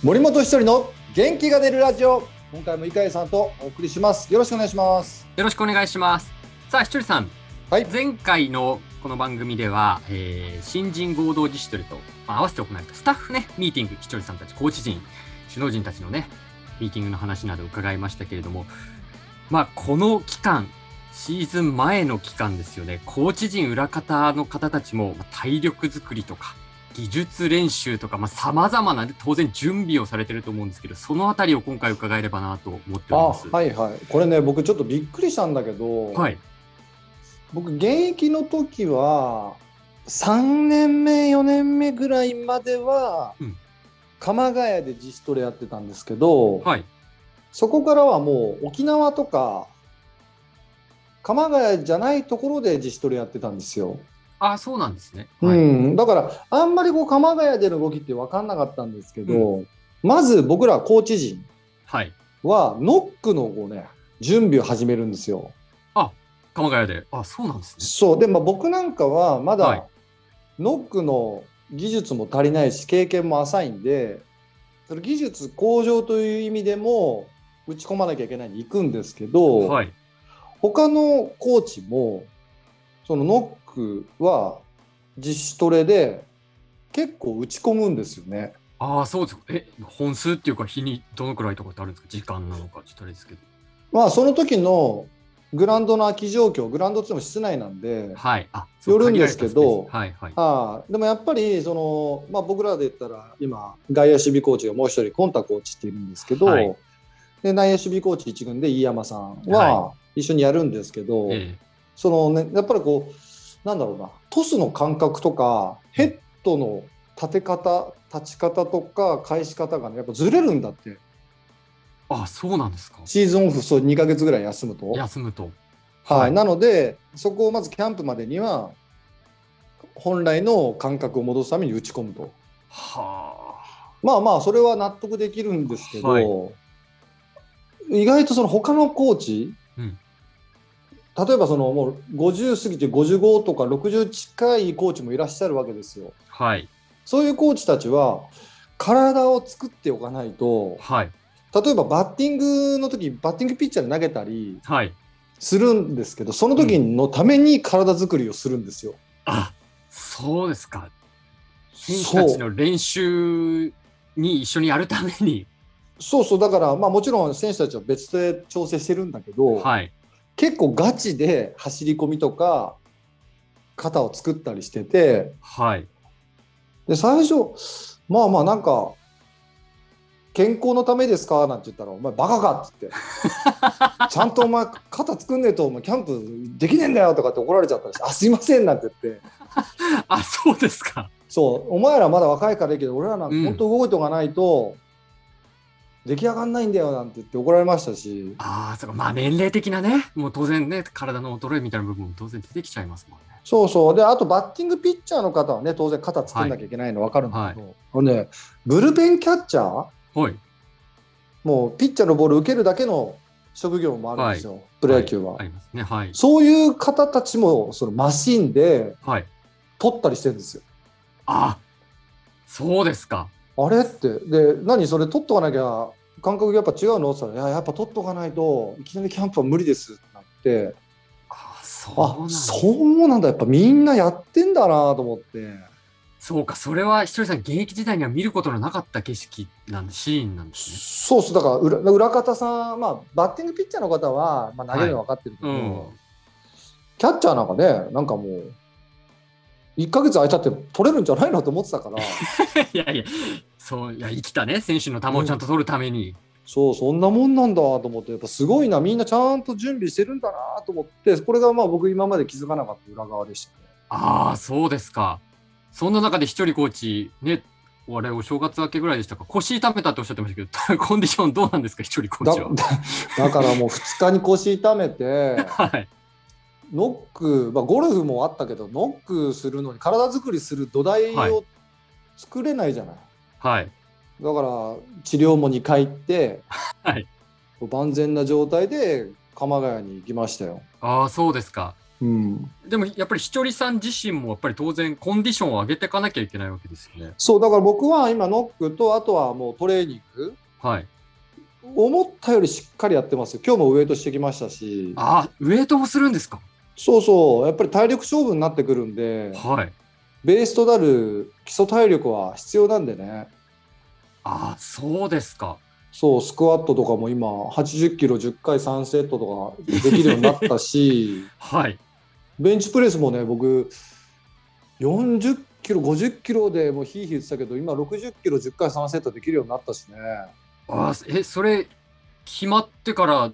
森本一人の元気が出るラジオ。今回も井上さんとお送りします。よろしくお願いします。よろしくお願いします。さあ、ひとりさん。はい。前回のこの番組では、えー新人合同自主トレと、まあ合わせて行われたスタッフね、ミーティング、ひとりさんたち、コーチ陣、首脳陣たちのね、ミーティングの話など伺いましたけれども、まあ、この期間、シーズン前の期間ですよね、コーチ陣裏方の方たちも、まあ体力作りとか、技術練習とか、まあ、様々な、当然準備をされてると思うんですけど、そのあたりを今回伺えればなと思っておりあます。はいはいこれね僕ちょっとびっくりしたんだけど、はい。僕現役の時は3年目4年目ぐらいまでは、うん鎌ヶ谷で自主トレやってたんですけど、はい。そこからはもう沖縄とか鎌ヶ谷じゃないところで自主トレやってたんですよ。あ、そうなんですね。うはい。ん、だからあんまりこう鎌ヶ谷での動きって分かんなかったんですけど、まず僕らコーチ陣はノックのこう、ね、準備を始めるんですよ。鎌ヶ谷で。あ、そうなんですね。そうでも僕なんかはまはいだノックの技術も足りないし経験も浅いんでその技術向上という意味でも打ち込まなきゃいけないんで行くんですけど、はい。他のコーチもそのノックは自主トレで結構打ち込むんですよね。ああ、そうですか。え、本数っていうか、日にどのくらいとかってあるんですか？時間なのか、ちょっとあれですけど。まあその時のグラウンドの空き状況グラウンドっても室内なんで、はい。あ、よるんですけどはい、はい。ああでもやっぱりその、まあ、僕らで言ったら今外野守備コーチがもう一人コンタコーチっているんですけど、はいで内野守備コーチ一軍で飯山さんはは一緒にやるんですけど、えそのねやっぱりこうなんだろうなトスの感覚とかヘッドの立て方立ち方とか返し方がねやっぱずれるんだってえあ、そうなんですか。シーズンオフそう2ヶ月ぐらい休むと。休むと。はい、なのでそこをまずキャンプまでには本来の感覚を戻すために打ち込むと。はまあまあそれは納得できるんですけど、はい意外とその他のコーチ、うん例えばそのもう50過ぎて55とか60近いコーチもいらっしゃるわけですよ。あ。はい。そういうコーチたちは体を作っておかないとはい。例えばバッティングの時バッティングピッチャーで投げたりはい。するんですけどその時のために体作りをするんですよ。あ、そうですか。選手たちの練習に一緒にやるために。そうそうだからまあもちろん選手たちは別で調整してるんだけど、はい。結構ガチで走り込みとか肩を作ったりしててはい。で最初まあまあなんか健康のためですか？なんて言ったら「お前バカか」って言って「ちゃんとお前肩作んねえとお前キャンプできねえんだよ」とかって怒られちゃったりして「あすいません」なんて言って。あ、そうですか。そう。お前らまだ若いからいいけど俺らなんうん。か本当動いておかないと出来上がんないんだよなんて言って怒られましたしああ、そうか。まあ、年齢的なね、もう当然ね、体の衰えみたいな部分も当然出てきちゃいますもんね。そうそう。で、あとバッティングピッチャーの方はね、当然肩作んなきゃいけないの分かるんだけど、これね、ブルペンキャッチャー、はい。もうピッチャーのボール受けるだけの職業もあるんですよ、プロ野球は。ありますね。はい。そういう方たちもそのマシンではい。取ったりしてるんですよ。あ、そうですか。あれって。で、何それ取っとかなきゃ感覚やっぱ違うのって言ったら、いや、やっぱ取っとかないといきなりキャンプは無理ですってなって、あ、そうそうなんだ。やっぱみんなやってんだなと思って。そうか、それはひとりさん、現役時代には見ることのなかった景色なんで、シーンなんですね。そうそう、だから裏裏方さん、まあ、バッティングピッチャーの方は、まあ、投げるの分かってるけど、うん。キャッチャーなんかね、なんかもう、1ヶ月空いたって取れるんじゃないのと思ってたから、いやいや、そう、いや、生きたね、選手の球をちゃんと取るために。そう、そんなもんなんだと思って、やっぱすごいな、みんなちゃんと準備してるんだなと思って、これがまあ僕、今まで気づかなかった裏側でしたね。ああ、そうですか。そんな中で一人コーチ、ね、あれ、お正月明けぐらいでしたか、腰痛めたっておっしゃってましたけど、コンディションどうなんですか、一人コーだチは。だだからもう2日に腰痛めて、はい。ノック、まあ、ゴルフもあったけど、ノックするのに体作りする土台はいを作れないじゃない。はい。だから治療も2回行って、はい万全な状態で鎌ヶ谷に行きましたよ。ああ、そうですか。うん、でもやっぱりひとりさん自身もやっぱり当然コンディションを上げていかなきゃいけないわけですよね。そうだから僕は今ノックとあとはもうトレーニングはい。思ったよりしっかりやってますよ今日もウエイトしてきましたしあ、ウエイトもするんですか？そうそうやっぱり体力勝負になってくるんではい。ベースとなる基礎体力は必要なんでねあ、そうですか。そうスクワットとかも今80キロ10回3セットとかできるようになったし はい。ベンチプレスもね僕40キロ50キロでもうヒーヒー言ってたけど今60キロ10回3セットできるようになったしねあ、え、それ決まってから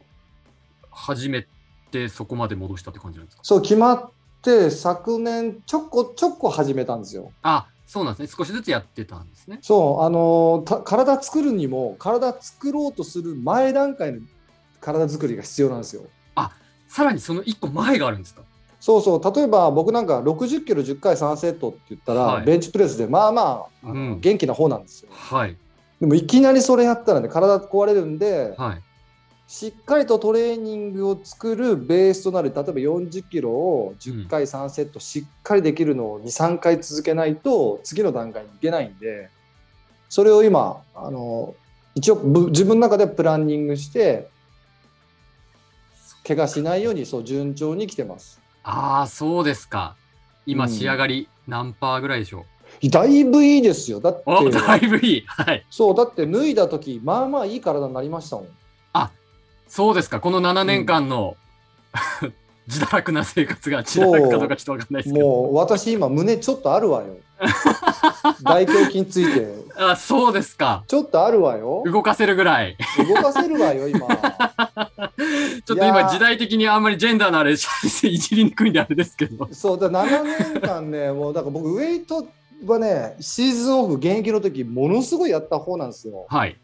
始めてそこまで戻したって感じなんですか？そう決まって昨年ちょこちょこ始めたんですよあ、そうなんですね。少しずつやってたんですね。そうあのた体作るにも体作ろうとする前段階の体作りが必要なんですよさらにその一個前があるんですか？そうそう例えば僕なんか60キロ10回3セットって言ったら、はいベンチプレスでまあまあうん元気な方なんですよはい。でもいきなりそれやったらね体壊れるんで、はい。しっかりとトレーニングを作るベースとなる例えば40キロを10回3セットしっかりできるのを23回続けないと次の段階に行けないんでそれを今あの一応ぶ自分の中でプランニングして怪我しないようにそう順調に来てますああ、そうですか。今うん仕上がり何パーぐらいでしょだいぶいいですよだってだいぶいい。はい。そうだって脱いだ時まあまあいい体になりましたもんそうですか。この7年間の、自堕落な生活が自堕落かどうかちょっとわかんないですけど。もう私今胸ちょっとあるわよ 大胸筋ついてあ、そうですか。ちょっとあるわよ動かせるぐらい。動かせるわよ、今。ちょっと今時代的にあんまりジェンダーのあれいじりにくいんであれですけど。そう、だ7年間ね、もうだから僕、ウェイトはね、シーズンオフ、現役の時ものすごいやった方なんですよ。はい。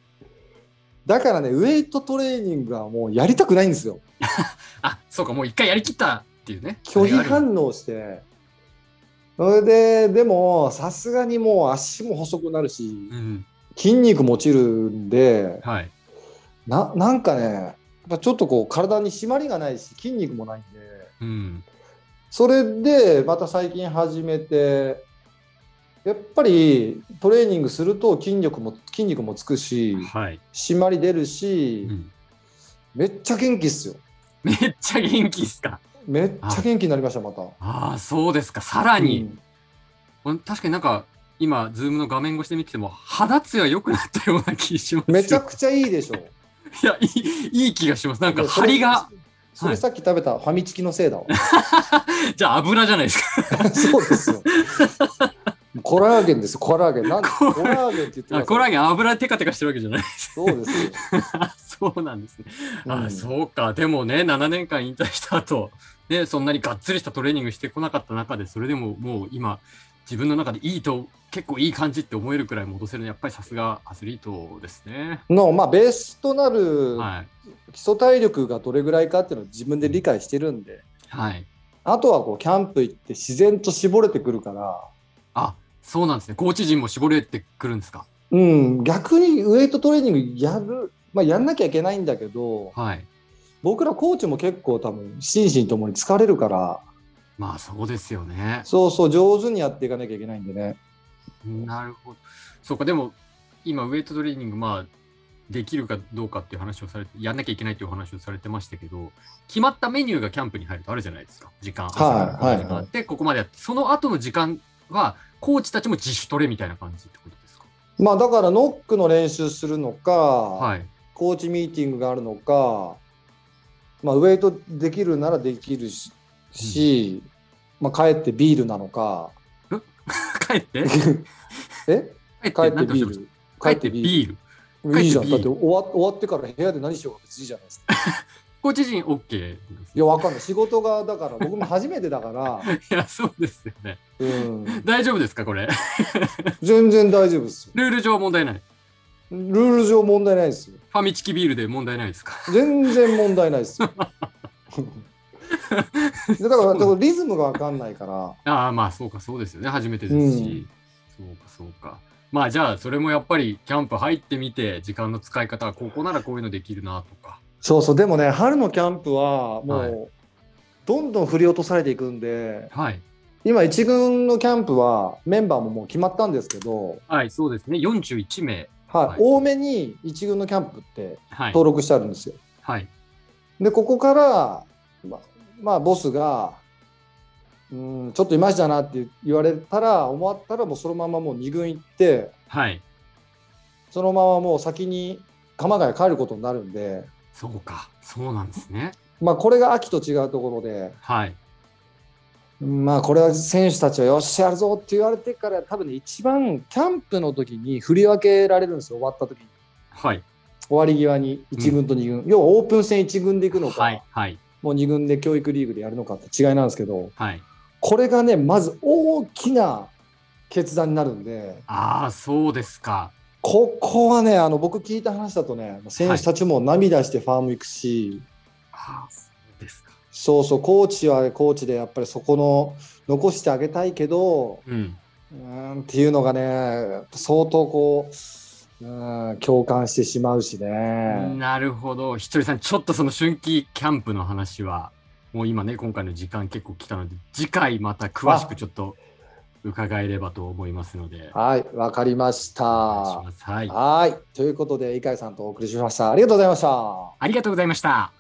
だからね、ウェイトトレーニングはもうやりたくないんですよ。あ、そうか、もう一回やりきったっていうね。拒否反応して。それで、でも、さすがにもう足も細くなるしう、ん。筋肉も落ちるんで、はい。ななんかね、やっぱちょっとこう、体に締まりがないし、筋肉もないんで、うん。それでまた最近始めてやっぱりトレーニングすると筋力も筋肉もつくしはい。締まり出るし、うんめっちゃ元気っすよめっちゃ元気っすか？めっちゃ元気になりましたまたああ、そうですか。さらに、うん確かになんか、今、ズームの画面越しで見てても、肌ツヤ良くなったような気しますよ。めちゃくちゃいいでしょ いや、いい、いい気がします。なんか、張りが。それさっき食べたファミチキのせいだわ じゃあ、油じゃないですか。そうですよコラーゲンですコラーゲンなんコラーゲンって言ってくださいあコラーゲン、油テカテカしてるわけじゃない。そうですよ、そうなんですね。あ、うんそうか。でもね、7年間引退した後、ね、そんなにがっつりしたトレーニングしてこなかった中で、それでももう今、自分の中でいいと、結構いい感じって思えるくらい戻せるのは、やっぱりさすがアスリートですね。のまあベースとなるはい。基礎体力がどれぐらいかっていうのを自分で理解してるんではい。あとはこうキャンプ行って自然と絞れてくるから、あ、そうなんですね。コーチ陣も絞れてくるんですか？うん、逆にウエイトトレーニングやる、まあ、やんなきゃいけないんだけどはい。僕らコーチも結構多分心身ともに疲れるからまあ、そうですよね。そうそう上手にやっていかなきゃいけないんでねなるほど。そうか、でも、今、ウェイトトレーニング、まあ、できるかどうかっていう話をされて、やんなきゃいけないっていうお話をされてましたけど、決まったメニューがキャンプに入るとあるじゃないですか、時間。朝からこの時間はいで、ここまでやって、その後の時間は、コーチたちも自主トレみたいな感じってことですか？まあだからノックの練習するのか、はい。コーチミーティングがあるのか、まあ、ウエイトできるならできるし、しまあ、帰ってビールなのか 帰って？え？帰帰ってビールた帰ってビール。いいじゃん。だって終わ終わってから部屋で何しようが別にいいじゃないですか。コーチ陣 OK いや、わかんない。仕事が、だから、僕も初めてだから、いや、そうですよね。うん、大丈夫ですか、これ？全然大丈夫ですよ。ルール上問題ない？ルール上問題ないですよ。ファミチキビールで問題ないですか？全然問題ないですよ。で だから、リズムがわかんないから、ああ、まあそうか、そうですよね。初めてですし。そうか、そうか。まあじゃあ、それもやっぱりキャンプ入ってみて、時間の使い方はここならこういうのできるなとか。そうそう、でもね、春のキャンプはもう、はいどんどん振り落とされていくんで、はい。今、1軍のキャンプはメンバーももう決まったんですけど、はい、そうですね。41名。はいはい多めに1軍のキャンプってはい。登録してあるんですよ。はい。で、ここから、ままあ、ボスが、うん、ちょっといまいちだなって言われたら、思ったら、もうそのままもう2軍行って、はい。そのままもう先に鎌ヶ谷帰ることになるんで、そうか。そうなんですね。まあ、これが秋と違うところで、はい。まあ、これは選手たちはよっしゃやるぞって言われてから、多分ね、一番キャンプの時に振り分けられるんですよ、終わった時に。はい。終わり際に1軍と2軍、要はオープン戦1軍で行くのか、はい。はい。もう2軍で教育リーグでやるのかって違いなんですけど、はい。これがね、まず大きな決断になるんで、ああ、そうですか。ここはね、あの僕聞いた話だとね、選手たちも涙してファーム行くし、ああ、そうですか。そうそう、コーチはコーチでやっぱりそこの残してあげたいけど、うん。うーんっていうのがね、相当こう、うん共感してしまうしね。なるほど。ひとりさん、ちょっとその春季キャンプの話は、もう今ね、今回の時間結構来たので、次回また詳しくちょっと伺えればと思いますので。はい、わかりました。お願いしはい。い、ということで、井海さんとお送りしました。ありがとうございました。ありがとうございました。